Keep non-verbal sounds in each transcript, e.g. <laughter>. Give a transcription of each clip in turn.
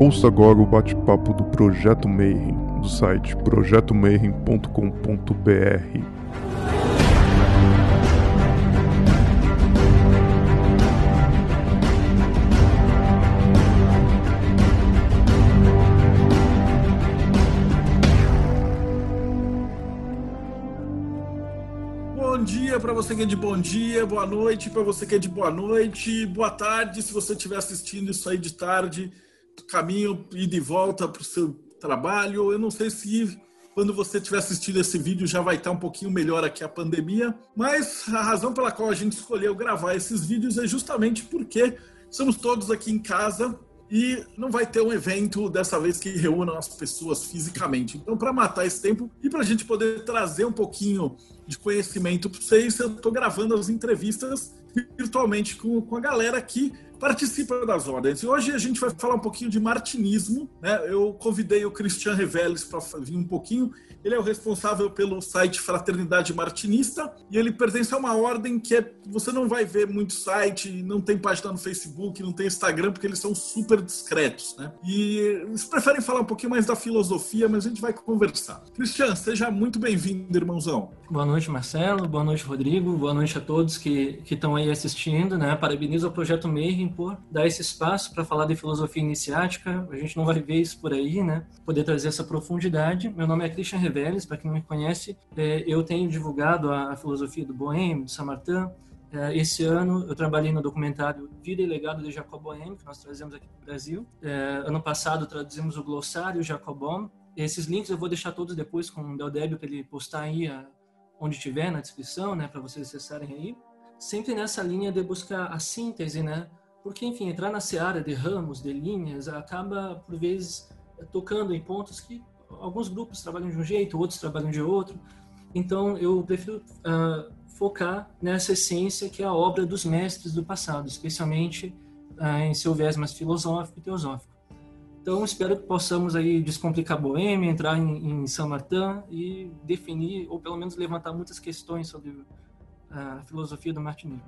Ouça agora o bate-papo do Projeto Mayhem, do site projetomayhem.com.br. Bom dia para você que é de bom dia, boa noite para você que é de boa noite, boa tarde se você estiver assistindo isso aí de tarde, caminho e de volta para o seu trabalho. Eu não sei se quando você estiver assistindo esse vídeo já vai estar um pouquinho melhor aqui a pandemia, mas a razão pela qual a gente escolheu gravar esses vídeos é justamente porque estamos todos aqui em casa e não vai ter um evento dessa vez que reúna as pessoas fisicamente. Então, para matar esse tempo e para a gente poder trazer um pouquinho de conhecimento para vocês, eu estou gravando as entrevistas virtualmente com, com a galera que participa das ordens. E hoje a gente vai falar um pouquinho de martinismo. Né? Eu convidei o Christian Reveles para vir um pouquinho. Ele é o responsável pelo site Fraternidade Martinista e ele pertence a uma ordem que é, você não vai ver muito site, não tem página no Facebook, não tem Instagram, porque eles são super discretos. Né? E eles preferem falar um pouquinho mais da filosofia, mas a gente vai conversar. Christian, seja muito bem-vindo, irmãozão. Boa noite, Marcelo. Boa noite, Rodrigo. Boa noite a todos que estão aí assistindo. Né? Parabenizo ao Projeto Mayhem por dar esse espaço para falar de filosofia iniciática. A gente não vai ver isso por aí, né? Poder trazer essa profundidade. Meu nome é Christian Reveles, para quem não me conhece, é, eu tenho divulgado a, a filosofia do Boêmio, do Samartin. É, esse ano eu trabalhei no documentário Vida e Legado de Jacob Boêmio, que nós trazemos aqui para o Brasil. É, ano passado traduzimos o glossário Jacobon. Esses links eu vou deixar todos depois com o Del Débio para ele postar aí a, onde tiver na descrição, né, para vocês acessarem aí. Sempre nessa linha de buscar a síntese, né, porque, enfim, entrar na seara de ramos, de linhas, acaba, por vezes, tocando em pontos que alguns grupos trabalham de um jeito, outros trabalham de outro. Então, eu prefiro uh, focar nessa essência que é a obra dos mestres do passado, especialmente uh, em seu viés mais filosófico e teosófico. Então, espero que possamos aí descomplicar a Boêmia, entrar em, em São Martin e definir, ou pelo menos levantar muitas questões sobre a filosofia do martinismo.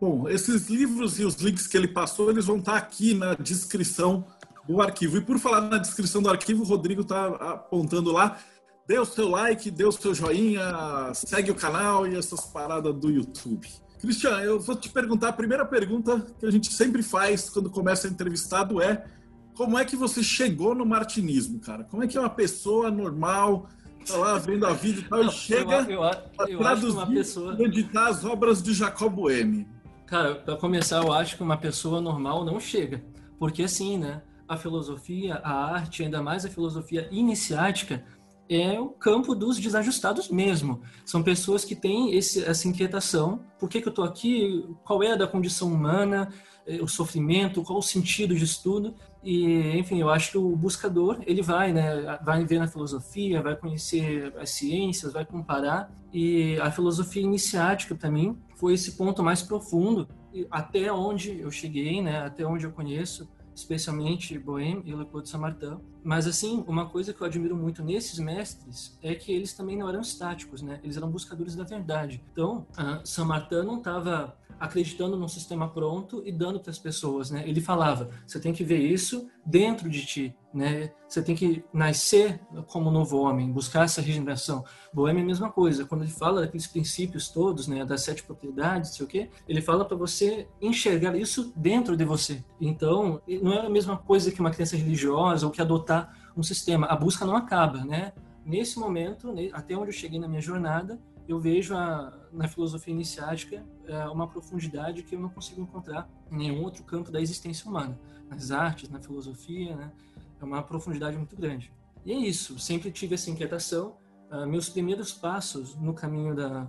Bom, esses livros e os links que ele passou, eles vão estar aqui na descrição do arquivo. E por falar na descrição do arquivo, o Rodrigo está apontando lá. Dê o seu like, dê o seu joinha, segue o canal e essas paradas do YouTube. Cristian, eu vou te perguntar, a primeira pergunta que a gente sempre faz quando começa entrevistado é como é que você chegou no martinismo, cara? Como é que uma pessoa normal tá lá vendo a vida e tal, e chega eu, eu, eu, a traduzir pessoa... e editar as obras de Jacob Boehme? Cara, para começar, eu acho que uma pessoa normal não chega. Porque assim, né? A filosofia, a arte, ainda mais a filosofia iniciática, é o campo dos desajustados mesmo. São pessoas que têm esse, essa inquietação. Por que, que eu estou aqui? Qual é a da condição humana? Eh, o sofrimento? Qual o sentido disso tudo? E, enfim, eu acho que o buscador, ele vai, né? Vai ver na filosofia, vai conhecer as ciências, vai comparar. E a filosofia iniciática, para mim, foi esse ponto mais profundo, até onde eu cheguei, né? Até onde eu conheço especialmente Bohème e Le de Saint-Martin. Mas, assim, uma coisa que eu admiro muito nesses mestres é que eles também não eram estáticos, né? Eles eram buscadores da verdade. Então, Saint-Martin não estava acreditando num sistema pronto e dando para as pessoas, né? Ele falava: você tem que ver isso dentro de ti, né? Você tem que nascer como novo homem, buscar essa regeneração. Boêmia é a mesma coisa. Quando ele fala daqueles princípios todos, né, das sete propriedades, sei o quê, ele fala para você enxergar isso dentro de você. Então, não é a mesma coisa que uma crença religiosa ou que adotar um sistema. A busca não acaba, né? Nesse momento, até onde eu cheguei na minha jornada, eu vejo a, na filosofia iniciática é, uma profundidade que eu não consigo encontrar em nenhum outro campo da existência humana. Nas artes, na filosofia, né? é uma profundidade muito grande. E é isso, sempre tive essa inquietação. Uh, meus primeiros passos no caminho da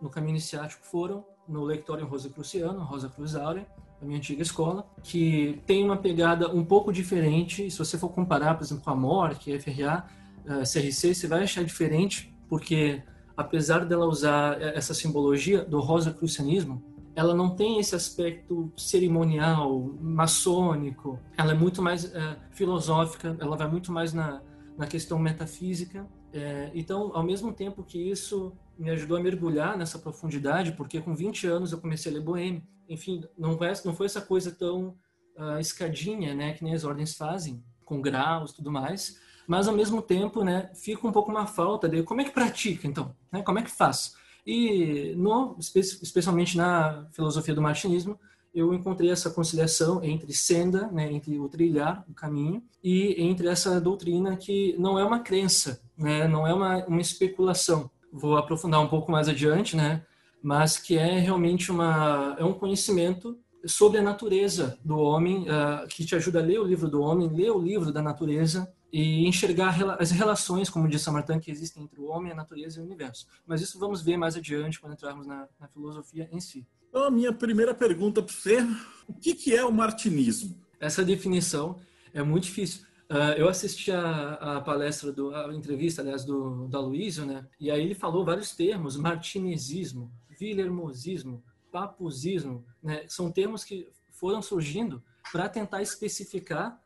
no caminho iniciático foram no Lectório Rosa Cruciano, Rosa Cruz Áurea, da minha antiga escola, que tem uma pegada um pouco diferente. Se você for comparar, por exemplo, com a MORC, a FRA, uh, CRC, você vai achar diferente, porque apesar dela usar essa simbologia do rosacrucianismo, ela não tem esse aspecto cerimonial, maçônico. Ela é muito mais é, filosófica, ela vai muito mais na, na questão metafísica. É, então, ao mesmo tempo que isso me ajudou a mergulhar nessa profundidade, porque com 20 anos eu comecei a ler Boêmio. Enfim, não foi, não foi essa coisa tão uh, escadinha, né, que nem as ordens fazem, com graus, tudo mais, mas ao mesmo tempo, né, fica um pouco uma falta de como é que pratica, então, né, como é que faz? E no, especialmente na filosofia do martinismo, eu encontrei essa conciliação entre senda, né, entre o trilhar, o caminho, e entre essa doutrina que não é uma crença, né, não é uma, uma especulação. Vou aprofundar um pouco mais adiante, né, mas que é realmente uma, é um conhecimento sobre a natureza do homem, uh, que te ajuda a ler o livro do homem, ler o livro da natureza e enxergar as relações, como disse Samartan, que existem entre o homem, a natureza e o universo. Mas isso vamos ver mais adiante quando entrarmos na, na filosofia em si. Então, a minha primeira pergunta para você, o que, que é o martinismo? Essa definição é muito difícil. Uh, eu assisti a, a, palestra, do, a entrevista, aliás, do, do Aloysio, né? E aí ele falou vários termos, martinezismo, vilermosismo, papuzismo, né? São termos que foram surgindo para tentar especificar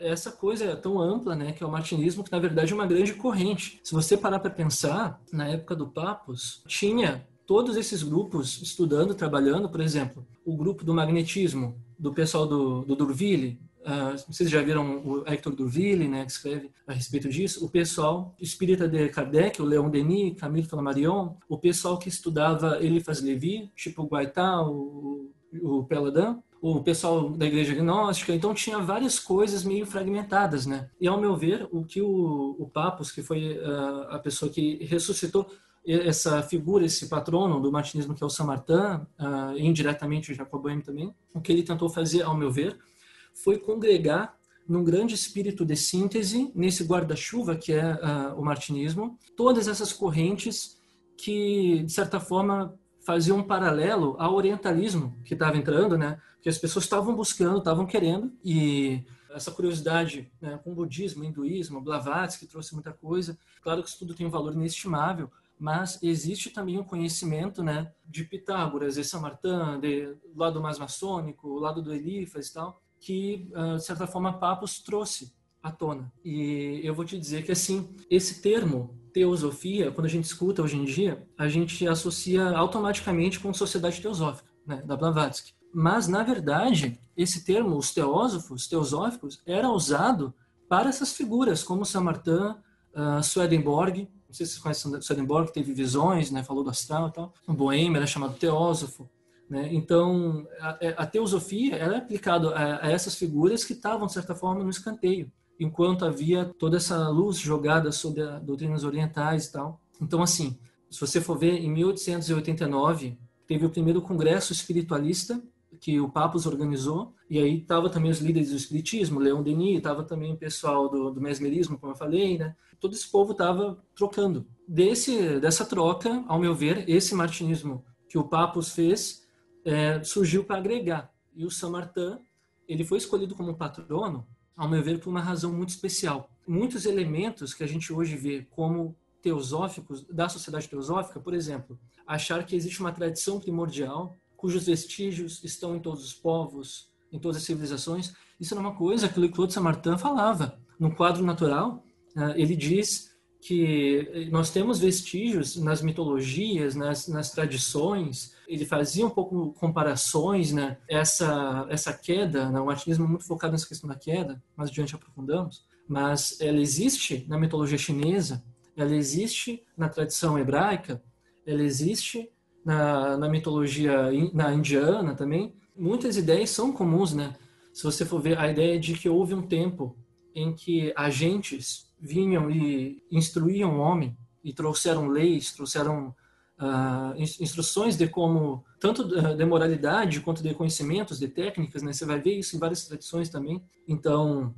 essa coisa tão ampla, né, que é o martinismo, que na verdade é uma grande corrente. Se você parar para pensar, na época do Papus, tinha todos esses grupos estudando, trabalhando, por exemplo, o grupo do magnetismo, do pessoal do, do Durville, Uh, vocês já viram o Hector Durville, né, que escreve a respeito disso. O pessoal espírita de Kardec, o Leon Denis, Camille Flammarion, o pessoal que estudava Eliphas Levi, tipo Guaitá, o, o Peladin, o pessoal da igreja gnóstica, então tinha várias coisas meio fragmentadas, né? E ao meu ver, o que o, o Papos, que foi uh, a pessoa que ressuscitou essa figura, esse patrono do martinismo que é o Samartin, uh, indiretamente o Jacob Boehme também, o que ele tentou fazer, ao meu ver, foi congregar num grande espírito de síntese, nesse guarda-chuva que é uh, o martinismo, todas essas correntes que, de certa forma, faziam um paralelo ao orientalismo que estava entrando, né? Que as pessoas estavam buscando, estavam querendo, e essa curiosidade né, com o budismo, o hinduísmo, Blavatsky trouxe muita coisa. Claro que isso tudo tem um valor inestimável, mas existe também um conhecimento né, de Pitágoras, de Samartã, de lado mais maçônico, o lado do Elifas e tal, que, ah, de certa forma, Papos trouxe à tona. E eu vou te dizer que, assim, esse termo, teosofia, quando a gente escuta hoje em dia, a gente associa automaticamente com sociedade teosófica, né, da Blavatsky. Mas, na verdade, esse termo, os teósofos, teosóficos, era usado para essas figuras, como Samartã, uh, Swedenborg, não sei se vocês conhecem Swedenborg, teve visões, né, falou do astral e tal. O Boêmio era chamado teósofo. Né? Então, a, é, a, teosofia ela é aplicada a, a essas figuras que estavam, de certa forma, no escanteio, enquanto havia toda essa luz jogada sobre as doutrinas orientais e tal. Então, assim, se você for ver, em 1889, teve o primeiro congresso espiritualista que o Papos organizou, e aí tava também os líderes do espiritismo, Leon Denis, tava também o pessoal do, do mesmerismo, como eu falei, né? Todo esse povo tava trocando. Desse, dessa troca, ao meu ver, esse martinismo que o Papos fez é, surgiu para agregar. E o Samartã, ele foi escolhido como patrono, ao meu ver, por uma razão muito especial. Muitos elementos que a gente hoje vê como teosóficos da sociedade teosófica, por exemplo, achar que existe uma tradição primordial cujos vestígios estão em todos os povos, em todas as civilizações. Isso é uma coisa que o Claude Samartin falava. No quadro natural, né, ele diz que nós temos vestígios nas mitologias, nas, nas tradições. Ele fazia um pouco comparações, né? Essa essa queda, né? o martinismo é muito focado nessa questão da queda, mais adiante aprofundamos. Mas ela existe na mitologia chinesa, ela existe na tradição hebraica, ela existe na, na mitologia in, na indiana também, muitas ideias são comuns, né? Se você for ver a ideia de que houve um tempo em que agentes vinham e instruíam o homem e trouxeram leis, trouxeram uh, instruções de como tanto de moralidade quanto de conhecimentos, de técnicas, né? Você vai ver isso em várias tradições também. Então,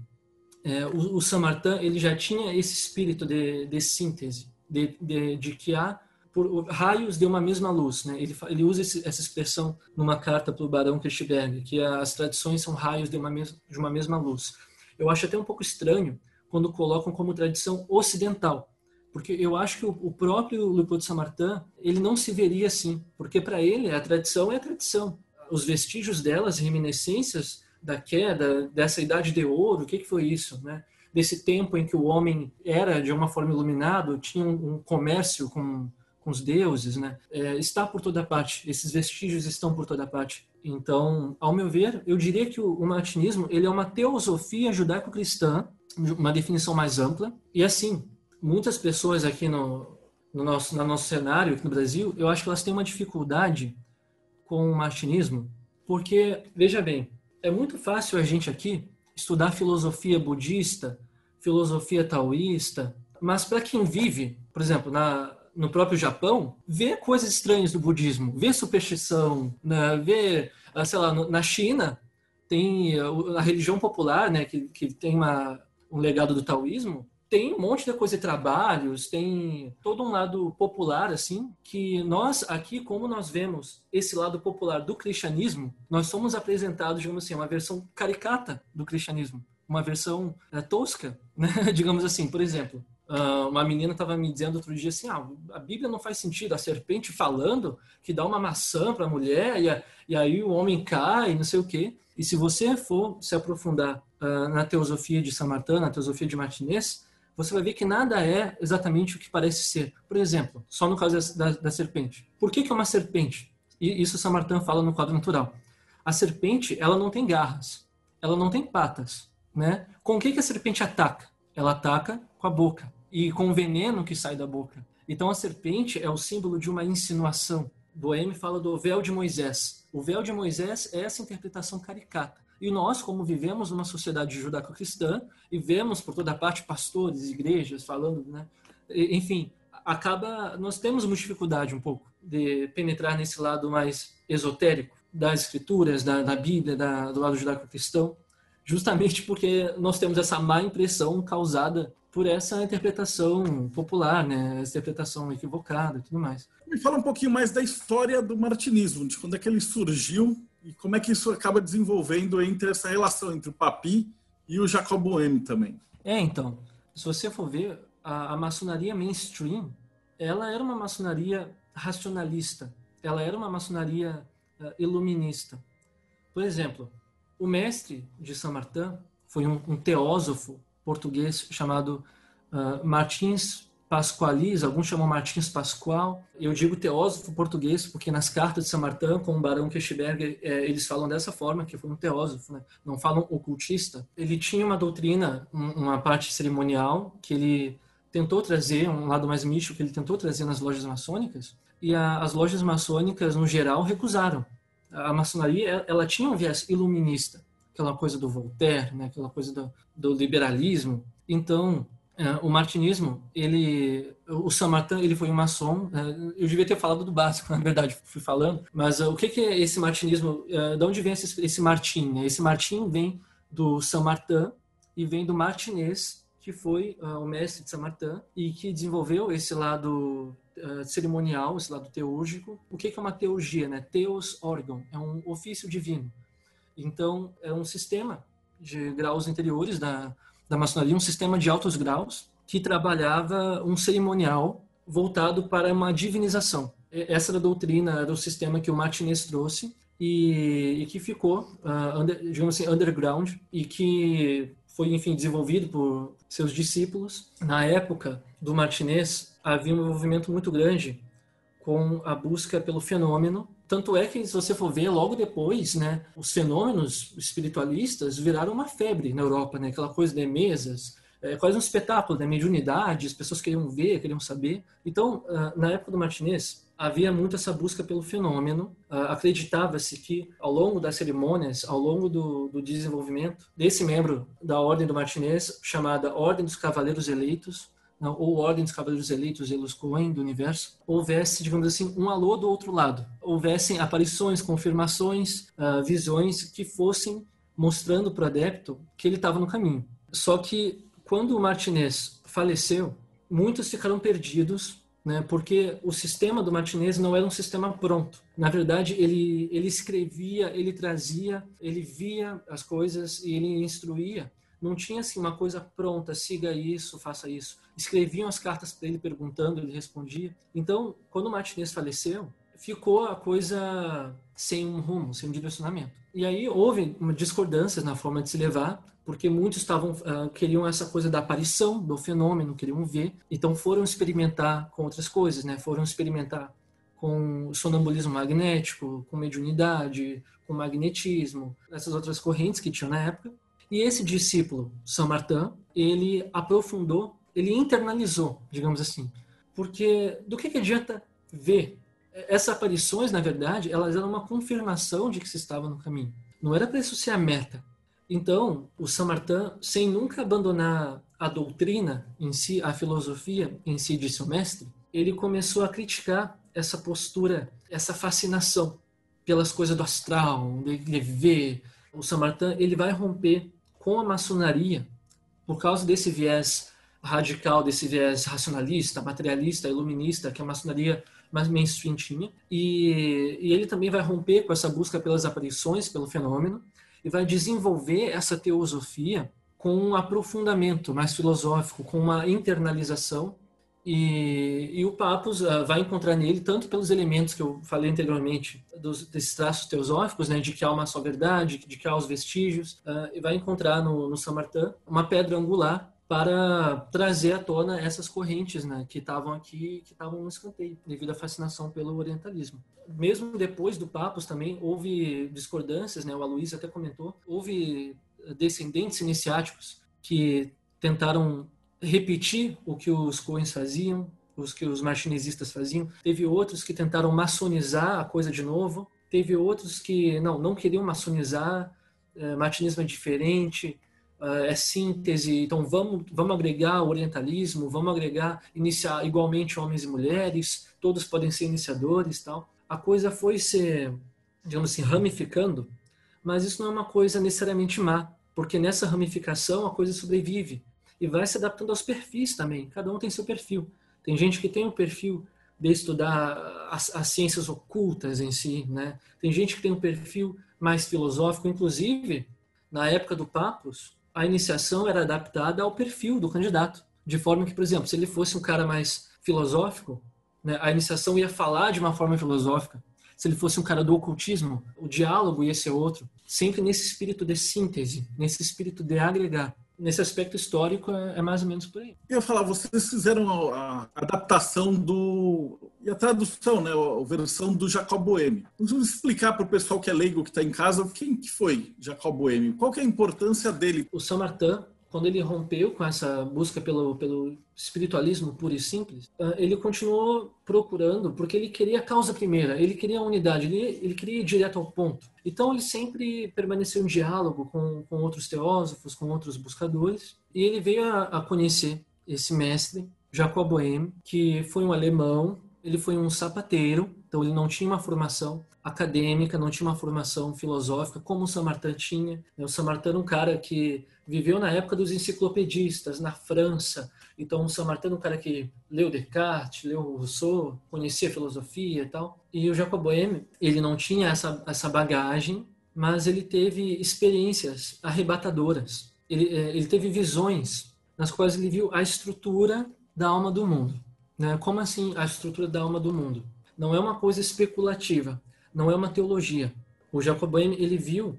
é, o, o Samartan ele já tinha esse espírito de, de síntese, de, de, de que há por raios de uma mesma luz. Né? Ele, ele usa esse, essa expressão numa carta para o Barão Kirchberg, que as tradições são raios de uma, mes, de uma mesma luz. Eu acho até um pouco estranho quando colocam como tradição ocidental, porque eu acho que o, próprio Leopoldo Samartin ele não se veria assim, porque para ele a tradição é a tradição. Os vestígios delas, reminiscências da queda, dessa idade de ouro, o que, que foi isso, né? desse tempo em que o homem era de uma forma iluminado, tinha um, comércio com com com os deuses, né? É, está por toda parte. Esses vestígios estão por toda parte. Então, ao meu ver, eu diria que o, o martinismo ele é uma teosofia judaico-cristã, uma definição mais ampla. E assim, muitas pessoas aqui no, no nosso, no nosso cenário, aqui no Brasil, eu acho que elas têm uma dificuldade com o martinismo, porque, veja bem, é muito fácil a gente aqui estudar filosofia budista, filosofia taoísta, mas para quem vive, por exemplo, na, no próprio Japão, vê coisas estranhas do budismo, vê superstição, né, vê, ah, sei lá, na China tem a religião popular, né, que, que tem uma, um legado do taoísmo, tem um monte de coisa de trabalhos, tem todo um lado popular, assim, que nós aqui, como nós vemos esse lado popular do cristianismo, nós somos apresentados, digamos assim, uma versão caricata do cristianismo, uma versão é, tosca, <laughs> né? digamos assim. Por exemplo, uma menina estava me dizendo outro dia assim: ah, a Bíblia não faz sentido, a serpente falando que dá uma maçã para a mulher e, e, aí o homem cai, não sei o quê. E se você for se aprofundar uh, na teosofia de Samartã, na teosofia de Martinez, você vai ver que nada é exatamente o que parece ser. Por exemplo, só no caso da, da serpente. Por que, que é uma serpente? E isso Samartã fala no quadro natural. A serpente, ela não tem garras, ela não tem patas. Né? Com o que, que a serpente ataca? Ela ataca com a boca e com veneno que sai da boca. Então a serpente é o símbolo de uma insinuação. Boêmio fala do véu de Moisés. O véu de Moisés é essa interpretação caricata. E nós, como vivemos numa sociedade judaico-cristã e vemos por toda parte pastores, igrejas falando, né? enfim, acaba nós temos uma dificuldade um pouco de penetrar nesse lado mais esotérico das escrituras, da, da Bíblia, da, do lado judaico-cristão, justamente porque nós temos essa má impressão causada por essa interpretação popular, né? Essa interpretação equivocada e tudo mais. Me fala um pouquinho mais da história do martinismo, de quando é que ele surgiu e como é que isso acaba desenvolvendo entre essa relação entre o Papi e o Jacob Boehme também. É, então, se você for ver, a, a maçonaria mainstream, ela era uma maçonaria racionalista, ela era uma maçonaria uh, iluminista. Por exemplo, o mestre de Saint Martin foi um, um teósofo português chamado uh, Martins Pasqualis, alguns chamam Martins Pascoal. Eu digo teósofo português porque nas cartas de São Martin, com o Barão Kirchberg, é, eles falam dessa forma, que foi um teósofo, né? não falam ocultista. Ele tinha uma doutrina, uma parte cerimonial, que ele tentou trazer, um lado mais místico que ele tentou trazer nas lojas maçônicas, e a, as lojas maçônicas, no geral, recusaram. A maçonaria, ela tinha um viés iluminista, aquela coisa do Voltaire, né, aquela coisa do, do liberalismo. Então, é, o martinismo, ele, o Samartin, ele foi um maçom. É, eu devia ter falado do básico, <laughs> na verdade, fui falando. Mas uh, o que, que é esse martinismo? Uh, de onde vem esse, esse Martin? Né? Esse Martin vem do Samartin e vem do Martinez, que foi uh, o mestre de Samartin e que desenvolveu esse lado cerimonial, esse lado teúrgico. O que, é uma teurgia? Né? Teos orgon, é um ofício divino. Então, é um sistema de graus interiores da, da maçonaria, um sistema de altos graus que trabalhava um cerimonial voltado para uma divinização. Essa era a doutrina, era o sistema que o Martinez trouxe e, e que ficou, uh, under, digamos assim, underground e que foi, enfim, desenvolvido por seus discípulos. Na época do Martinez, havia um movimento muito grande com a busca pelo fenômeno tanto é que, se você for ver, logo depois, né, os fenômenos espiritualistas viraram uma febre na Europa, né? Aquela coisa de mesas, é quase um espetáculo, né? Mediunidade, as pessoas queriam ver, queriam saber. Então, ah, na época do Martinez, havia muito essa busca pelo fenômeno. Ah, acreditava-se que, ao longo das cerimônias, ao longo do, do desenvolvimento desse membro da Ordem do Martinez, chamada Ordem dos Cavaleiros Eleitos, ou Ordem dos Cavaleiros Eleitos, Elos Coen, do universo, houvesse, digamos assim, um alô do outro lado. Houvessem aparições, confirmações, uh, visões que fossem mostrando para o adepto que ele estava no caminho. Só que quando o Martinez faleceu, muitos ficaram perdidos, né, porque o sistema do Martinez não era um sistema pronto. Na verdade, ele, ele escrevia, ele trazia, ele via as coisas e ele instruía não tinha assim uma coisa pronta, siga isso, faça isso. Escreviam as cartas para ele perguntando, ele respondia. Então, quando Martinez faleceu, ficou a coisa sem um rumo, sem um direcionamento. E aí houve discordâncias na forma de se levar, porque muitos estavam uh, queriam essa coisa da aparição do fenômeno, queriam ver, então foram experimentar com outras coisas, né? Foram experimentar com sonambulismo magnético, com mediunidade, com magnetismo, essas outras correntes que tinham na época. E esse discípulo, Saint Martin, ele aprofundou, ele internalizou, digamos assim. Porque do que, que adianta ver? Essas aparições, na verdade, elas eram uma confirmação de que se estava no caminho. Não era para isso ser a meta. Então, o Saint Martin, sem nunca abandonar a doutrina em si, a filosofia em si de seu mestre, ele começou a criticar essa postura, essa fascinação pelas coisas do astral, de, ver. O Saint Martin, ele vai romper com a maçonaria por causa desse viés radical, desse viés racionalista, materialista, iluminista que a maçonaria mais mainstream tinha. E, e ele também vai romper com essa busca pelas aparições, pelo fenômeno, e vai desenvolver essa teosofia com um aprofundamento mais filosófico, com uma internalização e, e, o Papos uh, vai encontrar nele, tanto pelos elementos que eu falei anteriormente, dos, desses traços teosóficos, né, de que há uma só verdade, de que há os vestígios, uh, e vai encontrar no, no Samartã uma pedra angular para trazer à tona essas correntes né, que estavam aqui, que estavam no escanteio, devido à fascinação pelo orientalismo. Mesmo depois do Papos também houve discordâncias, né, o Aloysio até comentou, houve descendentes iniciáticos que tentaram repetir o que os Coens faziam, os que os martinezistas faziam. Teve outros que tentaram maçonizar a coisa de novo. Teve outros que não, não queriam maçonizar. É, martinismo é diferente, é, é síntese. Então vamos, vamos agregar o orientalismo, vamos agregar iniciar igualmente homens e mulheres. Todos podem ser iniciadores, tal. A coisa foi se, digamos assim, ramificando, mas isso não é uma coisa necessariamente má, porque nessa ramificação a coisa sobrevive e vai se adaptando aos perfis também. Cada um tem seu perfil. Tem gente que tem o um perfil de estudar as, as, ciências ocultas em si, né? Tem gente que tem um perfil mais filosófico, inclusive na época do Papos, a iniciação era adaptada ao perfil do candidato, de forma que, por exemplo, se ele fosse um cara mais filosófico, né, a iniciação ia falar de uma forma filosófica. Se ele fosse um cara do ocultismo, o diálogo ia ser outro, sempre nesse espírito de síntese, nesse espírito de agregar nesse aspecto histórico é, é, mais ou menos por aí. Eu ia falar, vocês fizeram a, a adaptação do e a tradução, né, a versão do Jacob Boehme. Vamos explicar para o pessoal que é leigo que está em casa quem que foi Jacob Boehme, qual que é a importância dele? O Saint Martin quando ele rompeu com essa busca pelo, pelo espiritualismo puro e simples, ah, ele continuou procurando, porque ele queria a causa primeira, ele queria a unidade, ele, ele queria ir direto ao ponto. Então ele sempre permaneceu em diálogo com, com outros teósofos, com outros buscadores, e ele veio a, a conhecer esse mestre, Jacob Boehme, que foi um alemão, ele foi um sapateiro, então ele não tinha uma formação acadêmica, não tinha uma formação filosófica, como o Samartin tinha. O Samartin era um cara que viveu na época dos enciclopedistas, na França. Então, o Samartin era um cara que leu Descartes, leu Rousseau, conhecia filosofia e tal. E o Jacob Boehme, ele não tinha essa, essa bagagem, mas ele teve experiências arrebatadoras. Ele, é, ele teve visões nas quais ele viu a estrutura da alma do mundo. Né? Como assim a estrutura da alma do mundo? Não é uma coisa especulativa, não é uma teologia. O Jacob Boehme, ele viu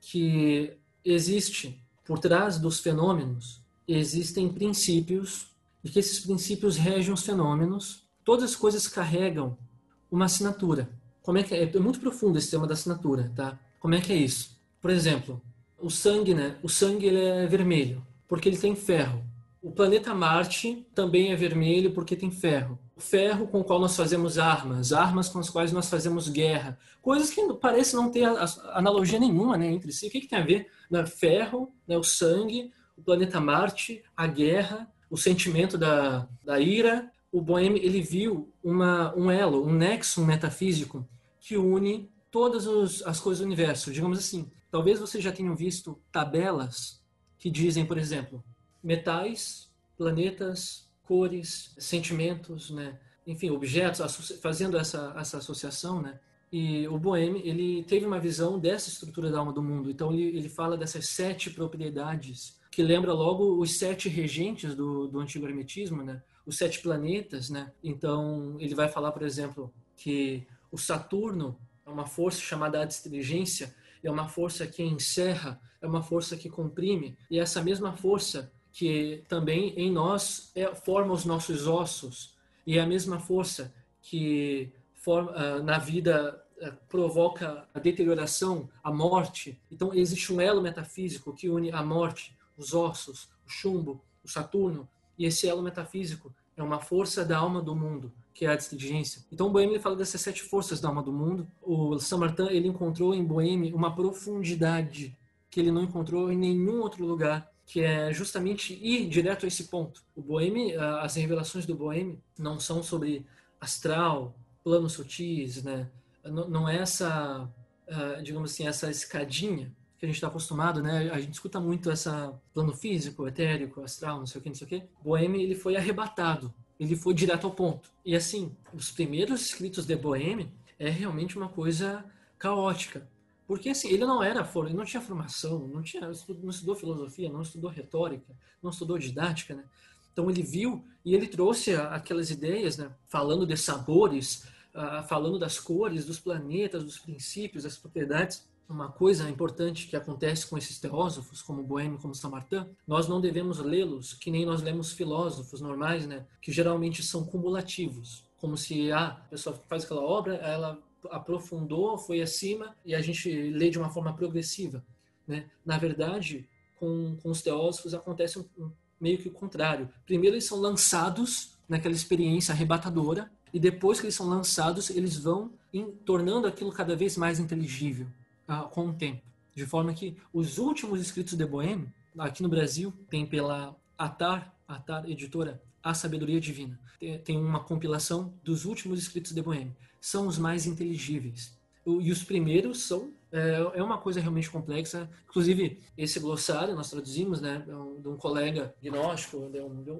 que existe por trás dos fenômenos existem princípios e que esses princípios regem os fenômenos. Todas as coisas carregam uma assinatura. Como é que é? É muito profundo esse tema da assinatura, tá? Como é que é isso? Por exemplo, o sangue, né? O sangue ele é vermelho porque ele tem ferro. O planeta Marte também é vermelho porque tem ferro. O ferro com o qual nós fazemos armas, armas com as quais nós fazemos guerra. Coisas que parecem não ter analogia nenhuma né, entre si. O que, que tem a ver? Né? Ferro, né, o sangue, o planeta Marte, a guerra, o sentimento da, da ira. O Bohème ele viu uma, um elo, um nexo metafísico que une todas os, as coisas do universo. Digamos assim, talvez vocês já tenham visto tabelas que dizem, por exemplo, metais, planetas, cores, sentimentos, né? enfim, objetos, fazendo essa, essa associação, né? E o Bohème, ele teve uma visão dessa estrutura da alma do mundo. Então, ele, ele fala dessas sete propriedades, que lembra logo os sete regentes do, do antigo hermetismo, né? Os sete planetas, né? Então, ele vai falar, por exemplo, que O Saturno é uma força chamada adstringência, é uma força que encerra, é uma força que comprime, e essa mesma força que também em nós é, forma os nossos ossos, e é a mesma força que forma, uh, na vida uh, provoca a deterioração, a morte. Então existe um elo metafísico que une a morte, os ossos, o chumbo, o Saturno, e esse elo metafísico é uma força da alma do mundo, que é a diligência. Então, Boêmio fala dessas sete forças da alma do mundo. O Saint-Martin ele encontrou em Boêmio uma profundidade que ele não encontrou em nenhum outro lugar, que é justamente ir direto a esse ponto. O Boêmio, as revelações do Boêmio não são sobre astral, planos sutis, né? Não é essa, digamos assim, essa escadinha que a gente está acostumado, né? A gente escuta muito essa plano físico, etérico, astral, não sei o que, não sei o que. Boêmio, ele foi arrebatado, ele foi direto ao ponto. E assim, os primeiros escritos de Boêmio é realmente uma coisa caótica. Porque assim, ele não era, ele não tinha formação, não tinha, não estudou filosofia, não estudou retórica, não estudou didática, né? Então ele viu e ele trouxe aquelas ideias, né? Falando de sabores, uh, falando das cores, dos planetas, dos princípios, das propriedades uma coisa importante que acontece com esses teósofos, como Boêmio, como Samartã, nós não devemos lê-los que nem nós lemos filósofos normais, né? Que geralmente são cumulativos, como se ah, a pessoa faz aquela obra, ela aprofundou, foi acima e a gente lê de uma forma progressiva, né? Na verdade, com, com os teósofos acontece um, um, meio que o contrário. Primeiro eles são lançados naquela experiência arrebatadora e depois que eles são lançados, eles vão em, tornando aquilo cada vez mais inteligível uh, com o tempo. De forma que os últimos escritos de Boêmio, aqui no Brasil, tem pela Atar, Atar Editora, A Sabedoria Divina. Tem uma compilação dos últimos escritos de Boêmio. São os mais inteligíveis. E os primeiros são é, é uma coisa realmente complexa. Inclusive, esse glossário nós traduzimos, né, é de um colega gnóstico,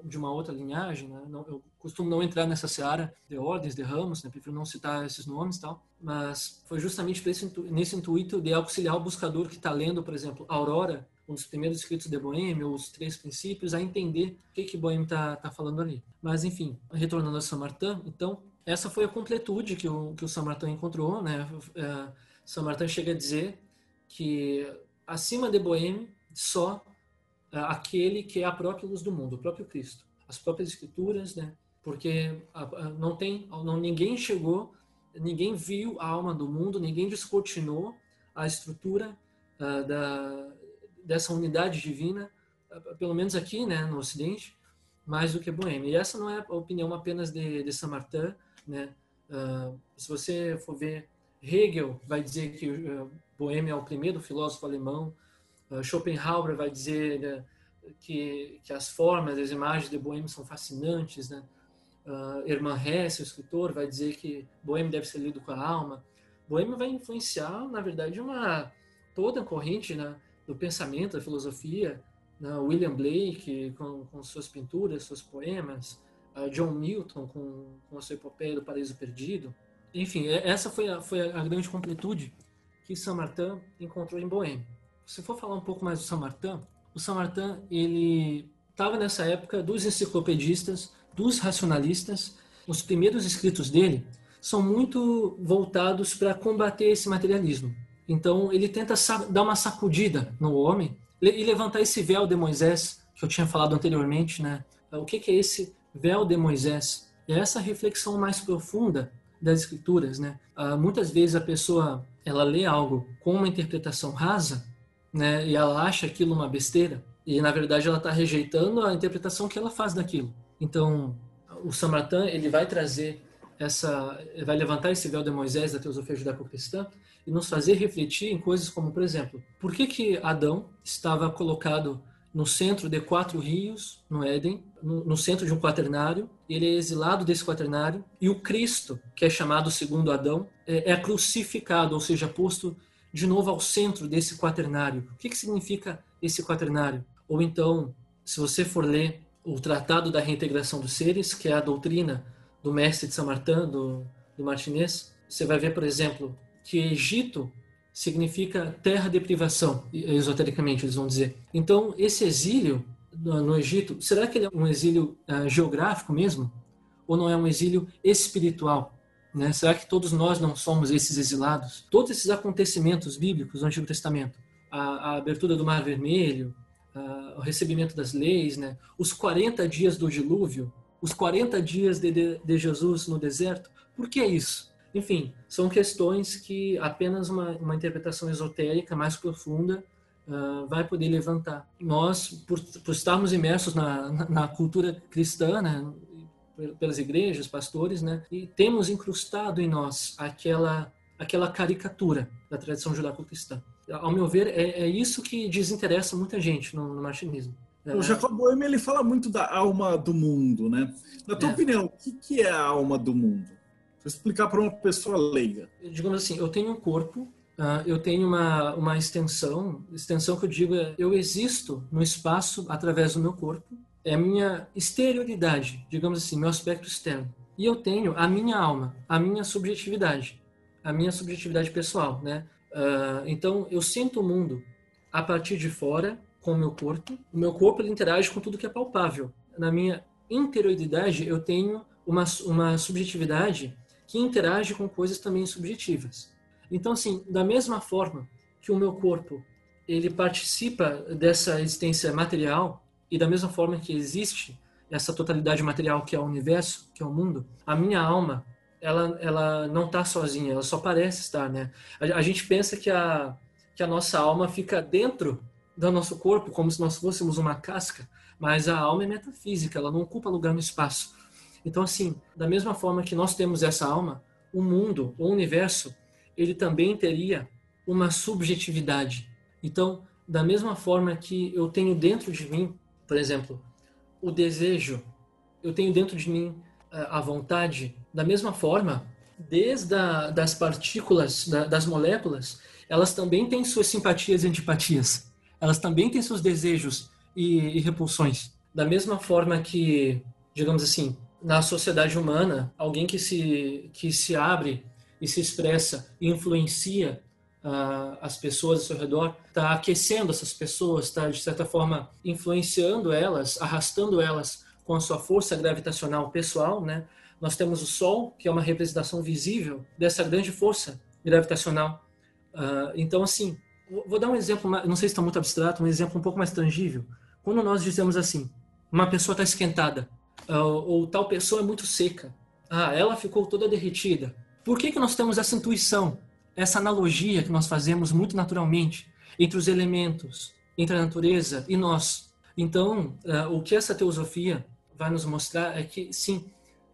de, uma outra linhagem. Né? Eu costumo não entrar nessa seara de ordens, de ramos, né? prefiro não citar esses nomes tal. Mas foi justamente esse, nesse intuito de auxiliar o buscador que está lendo, por exemplo, Aurora, um dos primeiros escritos de Boêmio, os três princípios, a entender o que, que Boêmio está tá falando ali. Mas, enfim, retornando a Samartã, então, essa foi a completude que o, que o Samartã encontrou, né? É, Samartã chega a dizer que acima de Boêmio só é, aquele que é a própria luz do mundo, o próprio Cristo, as próprias escrituras, né? Porque não tem, não ninguém chegou, ninguém viu a alma do mundo, ninguém descortinou a estrutura uh, da dessa unidade divina, uh, pelo menos aqui, né, no Ocidente, mais do que Boêmio. E essa não é a opinião apenas de, de Samartã, né? Uh, se você for ver Hegel vai dizer que uh, Boêmio é o primeiro filósofo alemão. Uh, Schopenhauer vai dizer né, que, que as formas, as imagens de Boêmio são fascinantes. Né? Uh, Hesse, o escritor, vai dizer que Boêmio deve ser lido com a alma. Boêmio vai influenciar, na verdade, uma toda a corrente né, do pensamento, da filosofia. Né? William Blake, com, com suas pinturas, seus poemas. John Milton, com, com a sua epopeia do Paraíso Perdido enfim, é, essa foi a, foi a grande completude que Saint-Martin encontrou em Boêmia. Se for falar um pouco mais do Saint-Martin, o Saint-Martin ele estava nessa época dos enciclopedistas, dos racionalistas. Os primeiros escritos dele são muito voltados para combater esse materialismo. Então ele tenta dar uma sacudida no homem e levantar esse véu de Moisés que eu tinha falado anteriormente, né? O que é esse véu de Moisés? É essa reflexão mais profunda das escrituras, né? Uh, muitas vezes a pessoa ela lê algo com uma interpretação rasa, né? E ela acha aquilo uma besteira e na verdade ela está rejeitando a interpretação que ela faz daquilo. Então o Samartã ele vai trazer essa, vai levantar esse véu de Moisés da teosofia judaico-cristã e nos fazer refletir em coisas como, por exemplo, por que que Adão estava colocado no centro de quatro rios, no Éden, no, no, centro de um quaternário. Ele é exilado desse quaternário. E o Cristo, que é chamado segundo Adão, é, é crucificado, ou seja, posto de novo ao centro desse quaternário. O que, que significa esse quaternário? Ou então, se você for ler o Tratado da Reintegração dos Seres, que é a doutrina do mestre de Samartã, do, do Martinez, você vai ver, por exemplo, que Egito significa terra de privação, esotericamente eles vão dizer. Então, esse exílio no Egito, será que ele é um exílio uh, geográfico mesmo? Ou não é um exílio espiritual? Né? Será que todos nós não somos esses exilados? Todos esses acontecimentos bíblicos do Antigo Testamento, a, a abertura do Mar Vermelho, a, o recebimento das leis, né? os 40 dias do dilúvio, os 40 dias de, de, de Jesus no deserto, por que isso? Enfim, são questões que apenas uma, uma interpretação esotérica mais profunda uh, vai poder levantar. Nós, por, por estarmos imersos na, na, na cultura cristã, né, pelas igrejas, pastores, né, e temos incrustado em nós aquela aquela caricatura da tradição judaico-cristã. Ao meu ver, é, é, isso que desinteressa muita gente no, no martinismo. O Jacob Boehme ele fala muito da alma do mundo, né? Na tua é. opinião, o que, que é a alma do mundo? Vou explicar para uma pessoa leiga. Digamos assim, eu tenho um corpo, uh, eu tenho uma, uma extensão, extensão que eu digo é eu existo no espaço através do meu corpo, é a minha exterioridade, digamos assim, meu aspecto externo. E eu tenho a minha alma, a minha subjetividade, a minha subjetividade pessoal, né? Uh, então eu sinto o mundo a partir de fora com o meu corpo. O meu corpo ele interage com tudo que é palpável. Na minha interioridade eu tenho uma, uma subjetividade que interage com coisas também subjetivas. Então, assim, da mesma forma que o meu corpo ele participa dessa existência material e da mesma forma que existe essa totalidade material que é o universo, que é o mundo, a minha alma ela, ela não está sozinha, ela só parece estar, né? A, a, gente pensa que a, que a nossa alma fica dentro do nosso corpo, como se nós fôssemos uma casca, mas a alma é metafísica, ela não ocupa lugar no espaço. Então, assim, da mesma forma que nós temos essa alma, o mundo, o universo, ele também teria uma subjetividade. Então, da mesma forma que eu tenho dentro de mim, por exemplo, o desejo, eu tenho dentro de mim eh, a vontade, da mesma forma, desde a, das partículas, da, das moléculas, elas também têm suas simpatias e antipatias. Elas também têm seus desejos e, e repulsões. Da mesma forma que, digamos assim, na sociedade humana, alguém que se, que se abre e se expressa e influencia uh, as pessoas ao seu redor, está aquecendo essas pessoas, está, de certa forma, influenciando elas, arrastando elas com a sua força gravitacional pessoal, né? Nós temos o Sol, que é uma representação visível dessa grande força gravitacional. Uh, então, assim, vou dar um exemplo, não sei se está muito abstrato, um exemplo um pouco mais tangível. Quando nós dizemos assim, uma pessoa está esquentada, ou, ou tal pessoa é muito seca. Ah, ela ficou toda derretida. Por que, que nós temos essa intuição, essa analogia que nós fazemos muito naturalmente entre os elementos, entre a natureza e nós? Então, uh, o que essa teosofia vai nos mostrar é que, sim,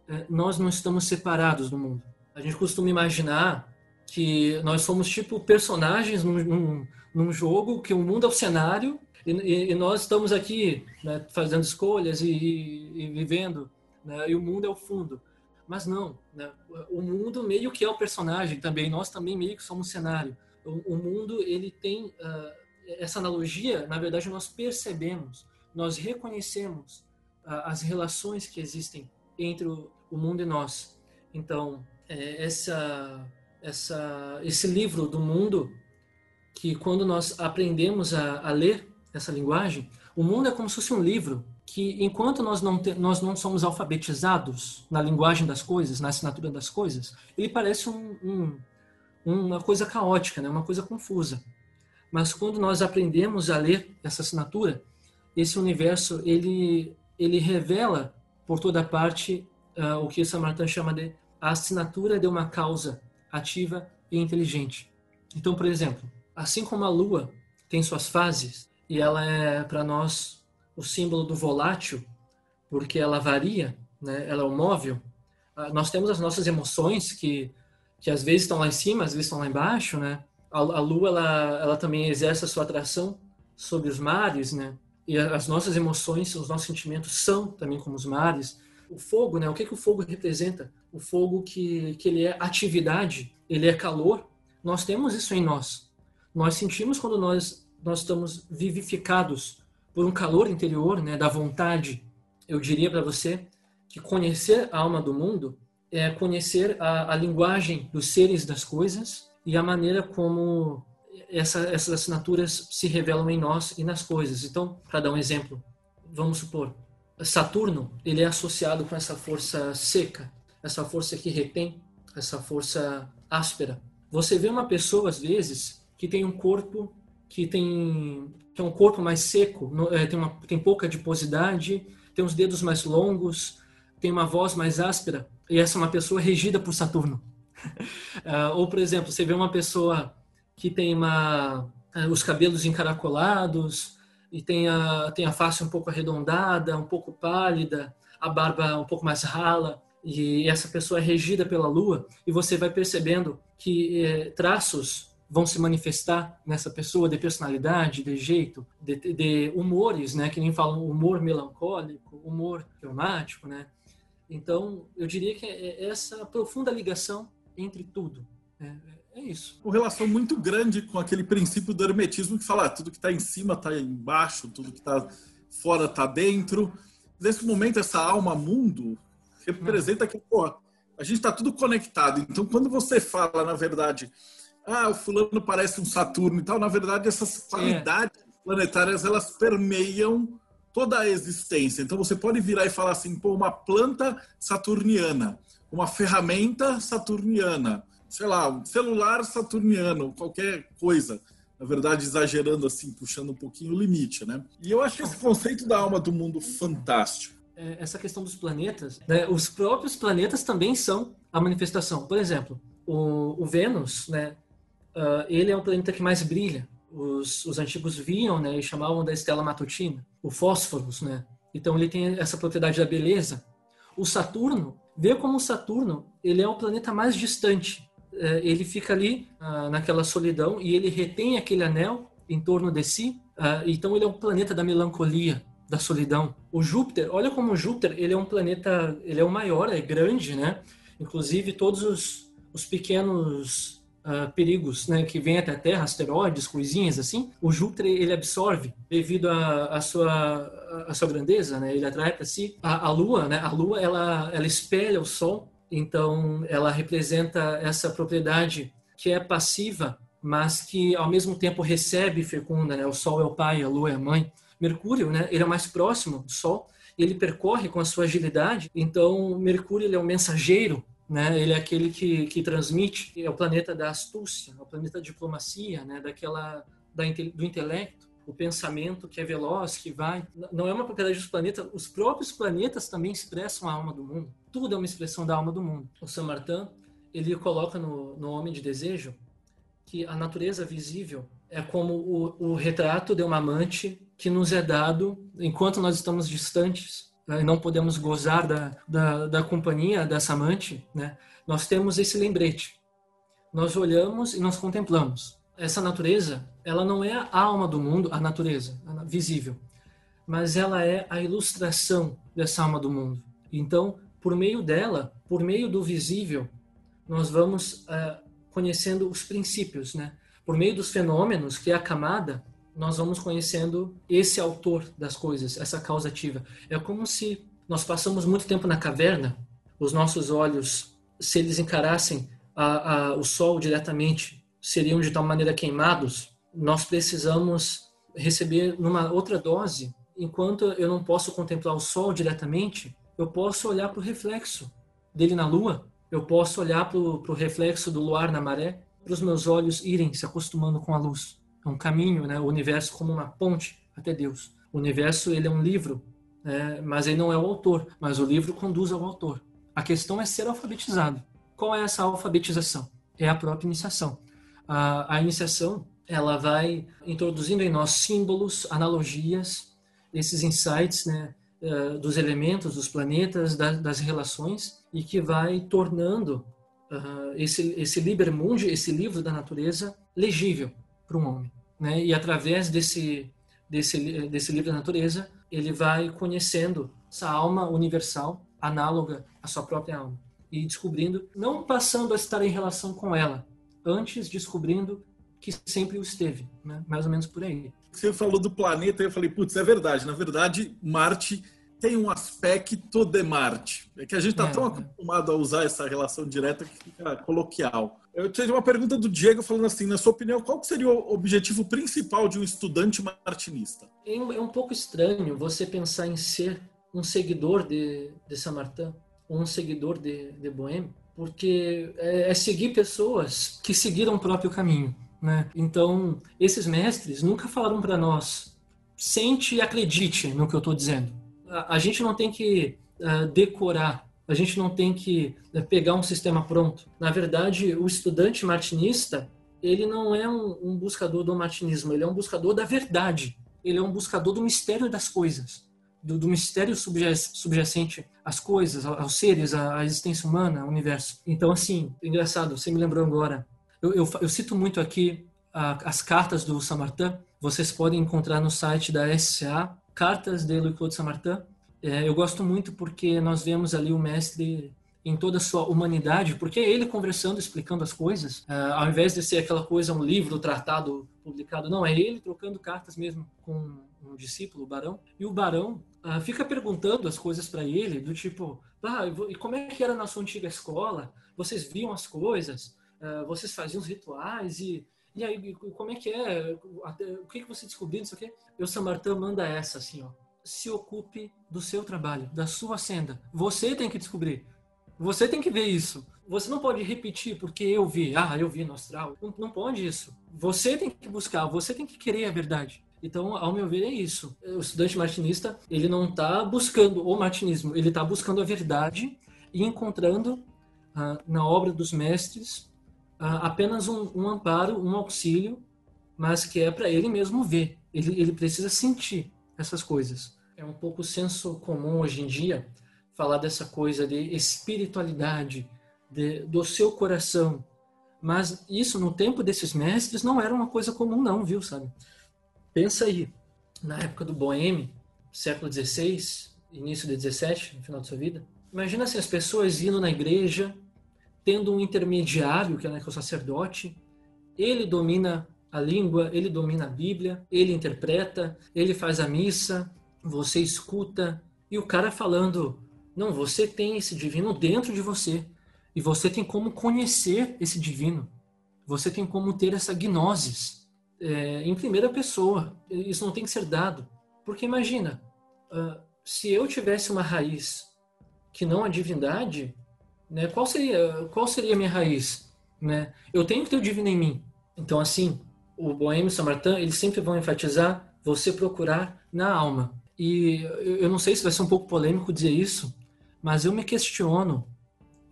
uh, nós não estamos separados do mundo. A gente costuma imaginar que nós somos tipo personagens num, num, num jogo, que o mundo é o cenário e, e, e nós estamos aqui né, fazendo escolhas e, e vivendo, né, e o mundo é o fundo. Mas não, né, o mundo meio que é o personagem também, nós também meio que somos cenário. O, o mundo, ele tem uh, essa analogia, na verdade, nós percebemos, nós reconhecemos uh, as relações que existem entre o, o mundo e nós. Então, é, essa, essa, esse livro do mundo, que quando nós aprendemos a, a ler, essa linguagem, o mundo é como se fosse um livro que, enquanto nós não, te, nós não somos alfabetizados na linguagem das coisas, na assinatura das coisas, ele parece um, um, uma coisa caótica, né? uma coisa confusa. Mas quando nós aprendemos a ler essa assinatura, esse universo ele, ele revela por toda parte uh, o que Samartan chama de a assinatura de uma causa ativa e inteligente. Então, por exemplo, assim como a Lua tem suas fases, e ela é para nós o símbolo do volátil, porque ela varia, né? ela é o móvel. Ah, nós temos as nossas emoções que, que às vezes estão lá em cima, às vezes estão lá embaixo, né? A, a lua ela, ela também exerce a sua atração sobre os mares, né? E as nossas emoções, os nossos sentimentos são também como os mares. O fogo, né? O que que o fogo representa? O fogo que que ele é atividade, ele é calor. Nós temos isso em nós. Nós sentimos quando nós nós estamos vivificados por um calor interior, né, da vontade. Eu diria para você que conhecer a alma do mundo é conhecer a, a, linguagem dos seres das coisas e a maneira como essa, essas assinaturas se revelam em nós e nas coisas. Então, para dar um exemplo, vamos supor, Saturno ele é associado com essa força seca, essa força que retém, essa força áspera. Você vê uma pessoa às vezes que tem um corpo que tem que é um corpo mais seco, é, tem, uma, tem pouca adiposidade, tem os dedos mais longos, tem uma voz mais áspera, e essa é uma pessoa regida por Saturno. uh, <laughs> ou, por exemplo, você vê uma pessoa que tem uma, uh, os cabelos encaracolados, e tem a, tem a face um pouco arredondada, um pouco pálida, a barba um pouco mais rala, e essa pessoa é regida pela lua, e você vai percebendo que eh, traços vão se manifestar nessa pessoa de personalidade, de jeito, de, de humores, né? Que nem falam humor melancólico, humor reumático, né? Então, eu diria que é, é essa profunda ligação entre tudo. É, é isso. Uma relação muito grande com aquele princípio do hermetismo que fala ah, tudo que está em cima está embaixo, tudo que está fora está dentro. Nesse momento, essa alma mundo representa que pô, a gente está tudo conectado. Então, quando você fala, na verdade, ah, o fulano parece um Saturno e tal. Na verdade, essas qualidades é. planetárias elas permeiam toda a existência. Então você pode virar e falar assim, pô, uma planta saturniana, uma ferramenta saturniana, sei lá, um celular saturniano, qualquer coisa. Na verdade, exagerando assim, puxando um pouquinho o limite, né? E eu acho esse conceito da alma do mundo fantástico. É, essa questão dos planetas, né? os próprios planetas também são a manifestação. Por exemplo, o, o Vênus, né? Uh, ele é o planeta que mais brilha. Os, os antigos viam, né, e chamavam da estela matutina, o fósforos, né? Então ele tem essa propriedade da beleza. O Saturno, vê como o Saturno, ele é o planeta mais distante. Uh, ele fica ali uh, naquela solidão e ele retém aquele anel em torno de si. Ah, então ele é o planeta da melancolia, da solidão. O Júpiter, olha como o Júpiter, ele é um planeta, ele é o maior, é grande, né? Inclusive todos os, os pequenos uh, perigos né, que vêm até a Terra, asteroides, coisinhas assim, o Júpiter ele absorve devido à sua, a sua grandeza, né, ele atrai para si. A, a, Lua, né, a Lua ela, ela espelha o Sol, então ela representa essa propriedade que é passiva, mas que ao mesmo tempo recebe e fecunda. Né? O Sol é o pai, a Lua é a mãe. Mercúrio, né, ele é mais próximo do Sol, ele percorre com a sua agilidade. Então, Mercúrio ele é o mensageiro né? Ele é aquele que, que transmite, é o planeta da astúcia, é o planeta da diplomacia, né? Daquela da, do intelecto, o pensamento que é veloz, que vai. Não é uma propriedade dos planetas, os próprios planetas também expressam a alma do mundo. Tudo é uma expressão da alma do mundo. O Saint-Martin, ele coloca no, no Homem de Desejo que a natureza visível é como o, o retrato de uma amante que nos é dado enquanto nós estamos distantes né, não podemos gozar da, da, da companhia dessa amante, né? nós temos esse lembrete. Nós olhamos e nós contemplamos. Essa natureza, ela não é a alma do mundo, a natureza, a visível, mas ela é a ilustração dessa alma do mundo. Então, por meio dela, por meio do visível, nós vamos uh, conhecendo os princípios, né? Por meio dos fenômenos, que é a camada, nós vamos conhecendo esse autor das coisas, essa causativa. É como se nós passamos muito tempo na caverna, os nossos olhos, se eles encarassem a, a, o sol diretamente, seriam de tal maneira queimados. Nós precisamos receber numa outra dose. Enquanto eu não posso contemplar o sol diretamente, eu posso olhar para o reflexo dele na lua, eu posso olhar para o reflexo do luar na maré, para os meus olhos irem se acostumando com a luz. É um caminho, né? O universo como uma ponte até Deus. O universo ele é um livro, né? mas ele não é o autor, mas o livro conduz ao autor. A questão é ser alfabetizado. Qual é essa alfabetização? É a própria iniciação. A, a iniciação ela vai introduzindo em nós símbolos, analogias, esses insights, né? Uh, dos elementos, dos planetas, da, das relações, e que vai tornando uh, esse, esse Liber Mundi, esse livro da natureza, legível para um homem. Né? E através desse, desse, desse livro da natureza, ele vai conhecendo essa alma universal, análoga à sua própria alma. E descobrindo, não passando a estar em relação com ela, antes descobrindo que sempre o esteve, né? mais ou menos por aí. Você falou do planeta, eu falei, putz, é verdade. Na verdade, Marte tem um aspecto de Marte. É que a gente está é, tão acostumado a usar essa relação direta que fica coloquial. Eu tenho uma pergunta do Diego falando assim, na sua opinião, qual seria o objetivo principal de um estudante martinista? É um, é um pouco estranho você pensar em ser um seguidor de, de Saint-Martin ou um seguidor de, de Bohème, porque é, é seguir pessoas que seguiram o próprio caminho. Né? Então, esses mestres nunca falaram para nós, sente e acredite no que eu estou dizendo. A, gente não tem que uh, decorar, a gente não tem que uh, pegar um sistema pronto. Na verdade, o estudante martinista, ele não é um, um buscador do martinismo, ele é um buscador da verdade. Ele é um buscador do mistério das coisas do, do mistério subjacente às coisas, aos seres, à, existência humana, ao universo. Então, assim, engraçado, você me lembrou agora. Eu, eu, eu cito muito aqui a, as cartas do Samartin. Vocês podem encontrar no site da SCA, Cartas de Louis-Claude Samartin. É, eu gosto muito porque nós vemos ali o mestre em toda a sua humanidade, porque é ele conversando, explicando as coisas, uh, ao invés de ser aquela coisa, um livro, tratado publicado, não, é ele trocando cartas mesmo com um discípulo, o Barão, e o Barão uh, fica perguntando as coisas para ele, do tipo, ah, e como é que era na sua antiga escola? Vocês viam as coisas? Uh, vocês faziam os rituais? E, e aí, como é que é? O que, que você descobriu? Isso aqui? E o Samartã manda essa, assim, ó. Se ocupe do seu trabalho, da sua senda. Você tem que descobrir. Você tem que ver isso. Você não pode repetir porque eu vi. Ah, eu vi no astral. Não, não pode isso. Você tem que buscar. Você tem que querer a verdade. Então, ao meu ver, é isso. O estudante martinista, ele não está buscando o martinismo, ele está buscando a verdade e encontrando ah, na obra dos mestres apenas um, um, amparo, um auxílio, mas que é para ele mesmo ver. Ele, ele precisa sentir essas coisas. É um pouco senso comum hoje em dia falar dessa coisa de espiritualidade, de, do seu coração. Mas isso, no tempo desses mestres, não era uma coisa comum, não, viu, sabe? Pensa aí, na época do Boêmio, século XVI, início do XVII, no final da sua vida. Imagina se as pessoas indo na igreja, tendo um intermediário, que é, né, é o sacerdote, ele domina a língua, ele domina a Bíblia, ele interpreta, ele faz a missa, você escuta, e o cara falando: não, você tem esse divino dentro de você, e você tem como conhecer esse divino, você tem como ter essa gnosis é, em primeira pessoa. Isso não tem que ser dado. Porque imagina, uh, se eu tivesse uma raiz que não a divindade, né, qual seria qual seria a minha raiz? Né? Eu tenho que ter o divino em mim. Então, assim, o Boêmio e Samartã, eles sempre vão enfatizar você procurar na alma. E eu não sei se vai ser um pouco polêmico dizer isso, mas eu me questiono,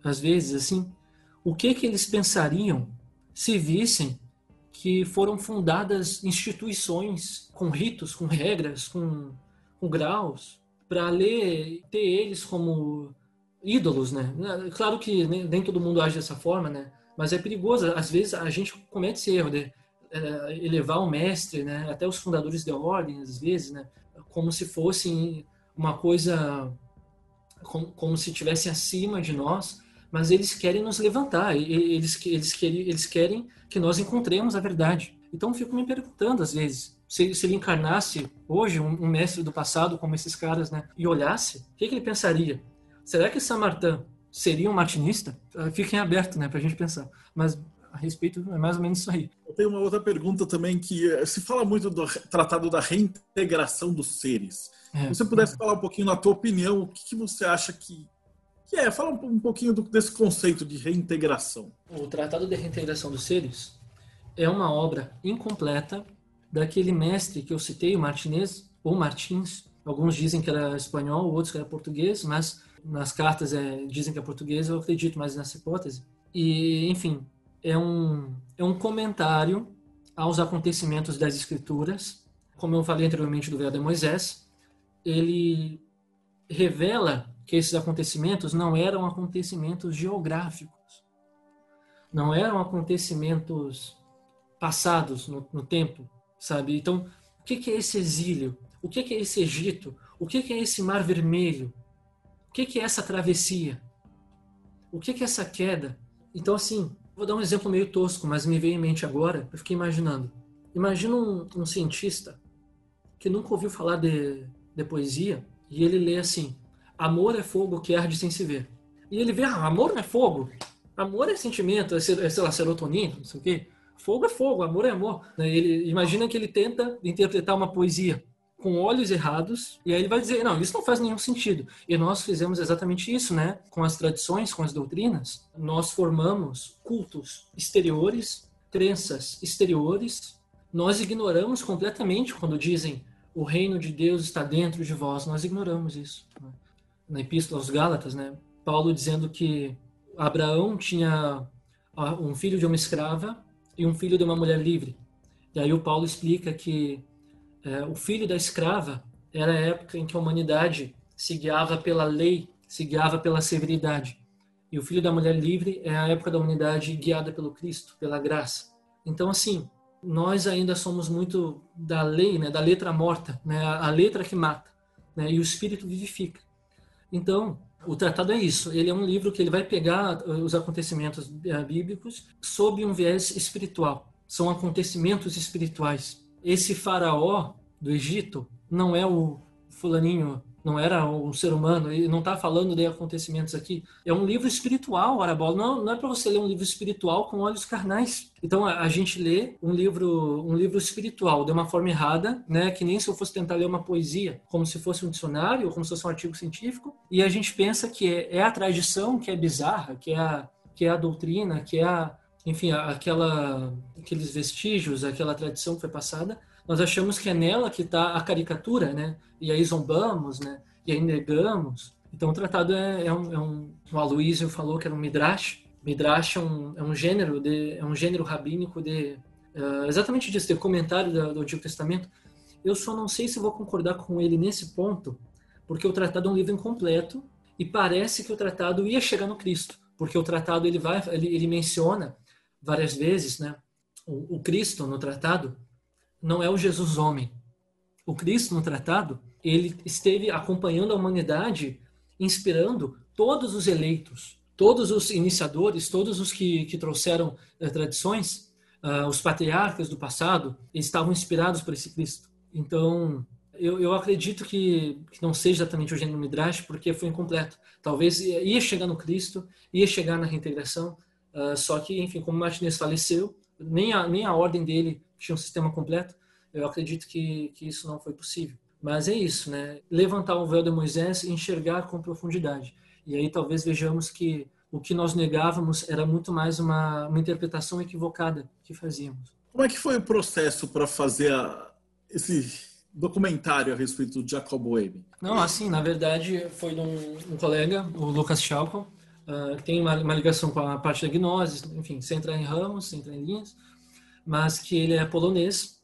às vezes, assim, o que que eles pensariam se vissem que foram fundadas instituições com ritos, com regras, com, com graus, para ler, ter eles como ídolos, né? Claro que nem todo mundo age dessa forma, né? Mas é perigoso. Às vezes a gente comete esse erro de é, elevar o mestre, né? Até os fundadores de ordem, às vezes, né? Como se fossem uma coisa, como, como se estivessem acima de nós mas eles querem nos levantar, eles, eles, querem, eles querem que nós encontremos a verdade. Então fico me perguntando às vezes, se, se ele encarnasse hoje um, um, mestre do passado como esses caras, né, e olhasse, o que, que ele pensaria? Será que Samartã seria um martinista? Ah, fiquem abertos, né, para a gente pensar. Mas a respeito é mais ou menos isso aí. Eu tenho uma outra pergunta também que eh, se fala muito do tratado da reintegração dos seres. É, se você pudesse é. falar um pouquinho na tua opinião, o que, que você acha que que é, fala um, um pouquinho do, desse conceito de reintegração. O Tratado de Reintegração dos Seres é uma obra incompleta daquele mestre que eu citei, o Martinez, ou Martins. Alguns dizem que era espanhol, outros que era português, mas nas cartas é, dizem que é português, eu acredito mais nessa hipótese. E, enfim, é um, é um comentário aos acontecimentos das Escrituras. Como eu falei anteriormente do Véu de Moisés, ele revela que esses acontecimentos não eram acontecimentos geográficos, não eram acontecimentos passados no, no tempo, sabe? Então, o que, é esse exílio? O que, é esse Egito? O que é esse Mar Vermelho? O que, que é essa travessia? O que, que é essa queda? Então, assim, vou dar um exemplo meio tosco, mas me veio em mente agora. Eu fiquei imaginando. Imagina um, um cientista que nunca ouviu falar de, de poesia e ele lê assim: Amor é fogo que arde sem se ver. E ele vê, ah, amor não é fogo. Amor é sentimento, é, sei lá, serotonina, não sei o quê. Fogo é fogo, amor é amor. Ele imagina que ele tenta interpretar uma poesia. Com olhos errados, e aí ele vai dizer, não, isso não faz nenhum sentido. E nós fizemos exatamente isso, né? Com as tradições, com as doutrinas, nós formamos cultos exteriores, crenças exteriores, nós ignoramos completamente quando dizem o reino de Deus está dentro de vós, nós ignoramos isso. Né? Na Epístola aos Gálatas, né? Paulo dizendo que Abraão tinha um filho de uma escrava e um filho de uma mulher livre. E aí o Paulo explica que é, o filho da escrava era a época em que a humanidade se guiava pela lei, se guiava pela severidade. E o filho da mulher livre é a época da humanidade guiada pelo Cristo, pela graça. Então, assim, nós ainda somos muito da lei, né, da letra morta, né, a letra que mata, né, e o espírito vivifica. Então, o tratado é isso. Ele é um livro que ele vai pegar uh, os acontecimentos uh, bíblicos sob um viés espiritual. São acontecimentos espirituais esse faraó do Egito não é o fulaninho, não era um ser humano, ele não está falando de acontecimentos aqui. É um livro espiritual, Arabola. Não, não é para você ler um livro espiritual com olhos carnais. Então a, gente lê um livro, um livro espiritual de uma forma errada, né? Que nem se eu fosse tentar ler uma poesia, como se fosse um dicionário ou como se fosse um artigo científico. E a gente pensa que é, é a tradição que é bizarra, que é a, que é a doutrina, que é a, enfim, aquela, aqueles vestígios, aquela tradição que foi passada, nós achamos que é nela que está a caricatura, né? E aí zombamos, né? E aí negamos. Então o tratado é, é, um, é um, o Aloysio falou que era um midrash. Midrash é um, é um gênero de, é um gênero rabínico de uh, exatamente disso, de comentário do, do Antigo Testamento. Eu só não sei se vou concordar com ele nesse ponto, porque o tratado é um livro incompleto e parece que o tratado ia chegar no Cristo, porque o tratado ele vai, ele, ele menciona várias vezes, né? O, o, Cristo no tratado não é o Jesus homem. O Cristo no tratado, ele esteve acompanhando a humanidade, inspirando todos os eleitos, todos os iniciadores, todos os que, que trouxeram eh, tradições, uh, os patriarcas do passado, estavam inspirados por esse Cristo. Então, eu, eu acredito que, que, não seja exatamente o gênero Midrash, porque foi incompleto. Talvez ia chegar no Cristo, ia chegar na reintegração, Uh, só que, enfim, como Martinez faleceu, nem a, nem a ordem dele tinha um sistema completo, eu acredito que, que isso não foi possível. Mas é isso, né? Levantar o véu de Moisés e enxergar com profundidade. E aí talvez vejamos que o que nós negávamos era muito mais uma, uma interpretação equivocada que fazíamos. Como é que foi o processo para fazer a, esse documentário a respeito do Jacob Boehme? Não, assim, na verdade foi de um, um colega, o Lucas Schalcon, uh, tem uma, uma, ligação com a parte da gnose, enfim, sem entrar em ramos, sem entrar em linhas, mas que ele é polonês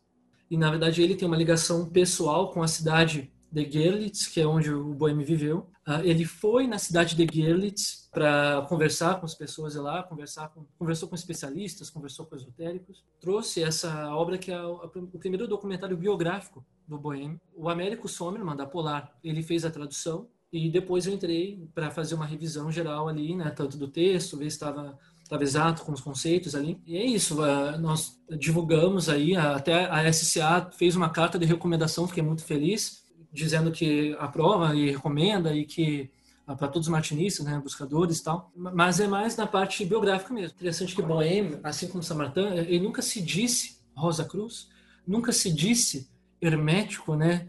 e, na verdade, ele tem uma ligação pessoal com a cidade de Gerlitz, que é onde o Boheme viveu. Uh, ele foi na cidade de Gerlitz para conversar com as pessoas lá, conversar com, conversou com especialistas, conversou com esotéricos, trouxe essa obra que é o, primeiro documentário biográfico do Boheme. O Américo Sommerman, da Polar, ele fez a tradução e depois eu entrei para fazer uma revisão geral ali, né, tanto do texto, ver se estava estava exato com os conceitos ali. E é isso, nós divulgamos aí, até a SCA fez uma carta de recomendação, fiquei muito feliz, dizendo que aprova e recomenda e que uh, para todos os martinistas, né, buscadores e tal, mas é mais na parte biográfica mesmo. Interessante que Bohème, assim como Samartã, ele nunca se disse Rosa Cruz, nunca se disse hermético, né,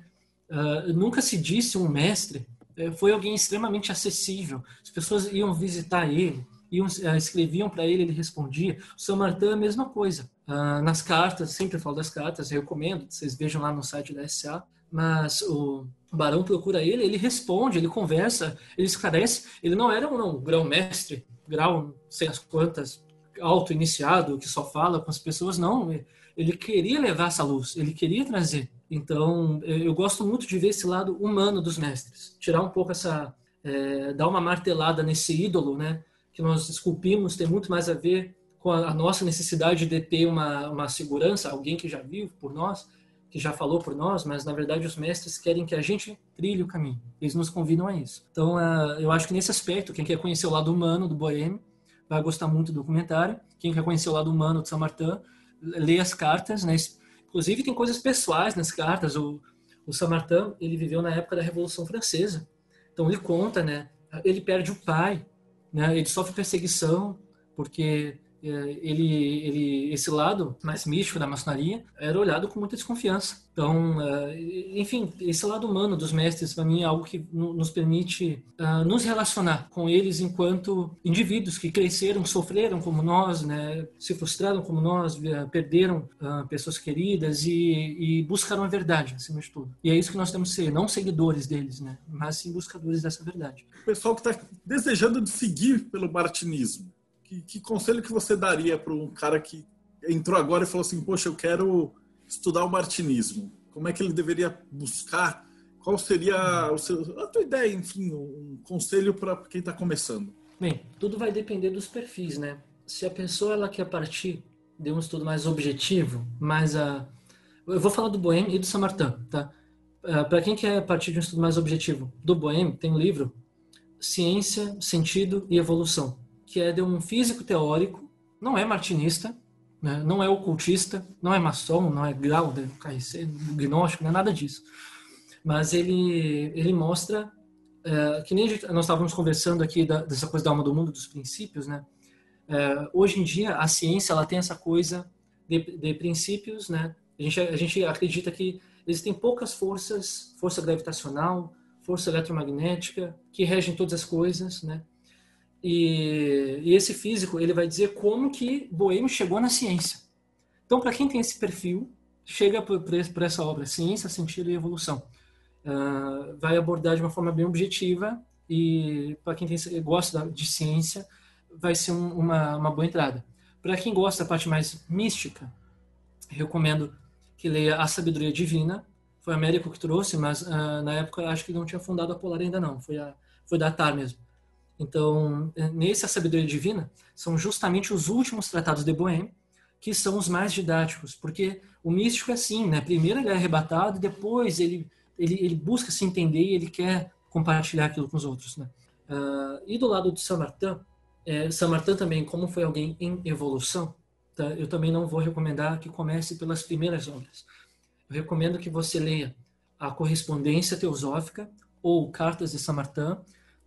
uh, nunca se disse um mestre, foi alguém extremamente acessível. As pessoas iam visitar ele, iam, uh, escreviam para ele, ele respondia. O São Martin, a mesma coisa. Uh, nas cartas, sempre falo das cartas, recomendo, vocês vejam lá no site da SA, mas o Barão procura ele, ele responde, ele conversa, ele esclarece. Ele não era um grão-mestre, grau sei as quantas, auto-iniciado, que só fala com as pessoas, não. Ele queria levar essa luz, ele queria trazer. Então, eu gosto muito de ver esse lado humano dos mestres, tirar um pouco essa, é, dar uma martelada nesse ídolo, né, que nós esculpimos, tem muito mais a ver com a, nossa necessidade de ter uma, uma segurança, alguém que já viu por nós, que já falou por nós, mas na verdade os mestres querem que a gente trilhe o caminho. Eles nos convidam a isso. Então, uh, eu acho que nesse aspecto, quem quer conhecer o lado humano do Boêmio vai gostar muito do documentário. Quem quer conhecer o lado humano de São Martin, lê as cartas, né? Inclusive, tem coisas pessoais nas cartas. O, o Samartin, ele viveu na época da Revolução Francesa. Então, ele conta, né? Ele perde o pai, né? Ele sofre perseguição porque ele, ele, esse lado mais místico da maçonaria era olhado com muita desconfiança. Então, é, enfim, esse lado humano dos mestres, para mim, é algo que nos permite uh, nos relacionar com eles enquanto indivíduos que cresceram, sofreram como nós, né, se frustraram como nós, perderam pessoas queridas e, e, buscaram a verdade, acima de tudo. E é isso que nós temos que ser, não seguidores deles, né, mas sim buscadores dessa verdade. O pessoal que está desejando de seguir pelo martinismo, que, que conselho que você daria para um cara que entrou agora e falou assim, poxa, eu quero estudar o martinismo? Como é que ele deveria buscar? Qual seria o seu, a tua ideia, enfim, um conselho para quem está começando? Bem, tudo vai depender dos perfis, né? Se a pessoa ela quer partir de um estudo mais objetivo, mais a eu vou falar do Boêmio e do Samartin, tá? Ah, para quem quer partir de um estudo mais objetivo, do Boêmio tem um livro Ciência, Sentido e Evolução, que é de um físico teórico, não é martinista, né? não é ocultista, não é maçom, não é grau, de KRC, gnóstico, não é nada disso. Mas ele, ele mostra, é, que nem gente, nós estávamos conversando aqui da, dessa coisa da alma do mundo, dos princípios, né? É, hoje em dia, a ciência ela tem essa coisa de, de princípios, né? A gente, a gente acredita que existem poucas forças, força gravitacional, força eletromagnética, que regem todas as coisas, né? E, e, esse físico ele vai dizer como que Boêmio chegou na ciência. Então, para quem tem esse perfil, chega por essa obra, Ciência, Sentido e Evolução. Uh, vai abordar de uma forma bem objetiva e para quem tem, gosta de ciência, vai ser um, uma, uma boa entrada. Para quem gosta da parte mais mística, recomendo que leia A Sabedoria Divina. Foi a Américo que trouxe, mas uh, na época acho que não tinha fundado a Polar ainda não. Foi, a, foi da TAR mesmo. Então, é, nesse A Sabedoria Divina, são justamente os últimos tratados de Bohème, que são os mais didáticos, porque o místico é assim, né? Primeiro ele é arrebatado depois ele, ele, ele busca se entender e ele quer compartilhar aquilo com os outros, né? Uh, e do lado de Samartin, é, Samartin também, como foi alguém em evolução, tá? eu também não vou recomendar que comece pelas primeiras obras. Eu recomendo que você leia a Correspondência Teosófica ou Cartas de Samartin,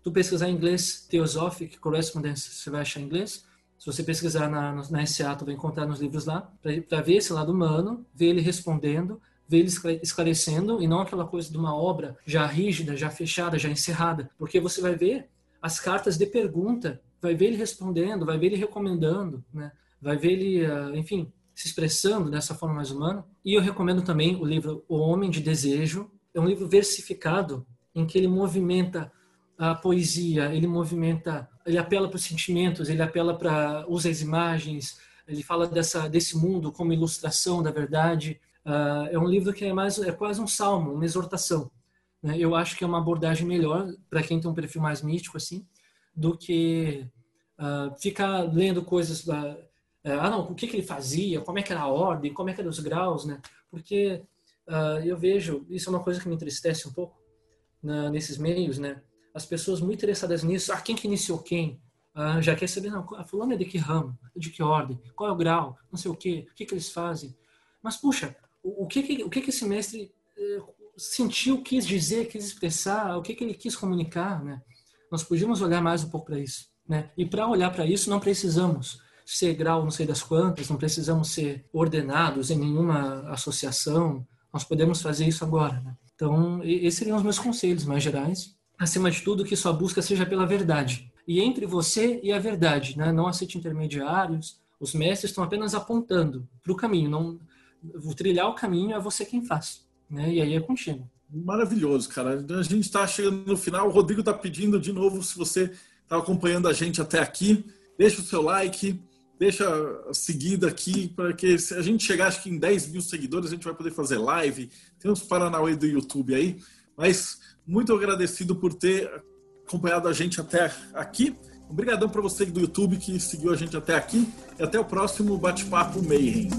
tu pesquisar em inglês Theosophic Correspondence, você vai achar em inglês. Se você pesquisar na, na SA, tu vai encontrar nos livros lá, para ver esse lado humano, ver ele respondendo, ver ele esclarecendo, e não aquela coisa de uma obra já rígida, já fechada, já encerrada. Porque você vai ver as cartas de pergunta, vai ver ele respondendo, vai ver ele recomendando, né? vai ver ele, ah, enfim, se expressando dessa forma mais humana. E eu recomendo também o livro O Homem de Desejo. É um livro versificado em que ele movimenta a poesia, ele movimenta, ele apela para os sentimentos, ele apela para usa as imagens, ele fala dessa desse mundo como ilustração da verdade. Uh, é um livro que é mais é quase um salmo, uma exortação. Né? Eu acho que é uma abordagem melhor para quem tem um perfil mais místico assim, do que uh, ficar lendo coisas uh, ah não, o que, que ele fazia, como é que era a ordem, como é que eram os graus, né? Porque eu vejo isso é uma coisa que me entristece um pouco na, nesses meios, né? As pessoas muito interessadas nisso, ah, quem que iniciou quem? Ah, já quer saber, não, fulano é de que ramo, de que ordem, qual é o grau, não sei o quê, o que que eles fazem. Mas, puxa, o, o que, que, o que que esse mestre eh, sentiu, quis dizer, quis expressar, o que que ele quis comunicar, né? Nós podíamos olhar mais um pouco para isso, né? E para olhar para isso, não precisamos ser grau não sei das quantas, não precisamos ser ordenados em nenhuma associação, nós podemos fazer isso agora, né? Então, esses seriam os meus conselhos mais gerais acima de tudo, que sua busca seja pela verdade. E entre você e a verdade, né? não aceite intermediários. Os mestres estão apenas apontando para o caminho. Não, o trilhar o caminho é você quem faz. Né? E aí é contigo. Maravilhoso, cara. A gente está chegando no final. O Rodrigo está pedindo de novo, se você está acompanhando a gente até aqui, deixa o seu like, deixa a seguida aqui, para que se a gente chegar acho que em 10 mil seguidores, a gente vai poder fazer live. Tem uns Paranauê do YouTube aí. Mas muito agradecido por ter acompanhado a gente até aqui. Obrigadão para você do YouTube que seguiu a gente até aqui. E até o próximo Bate-Papo Mayhem.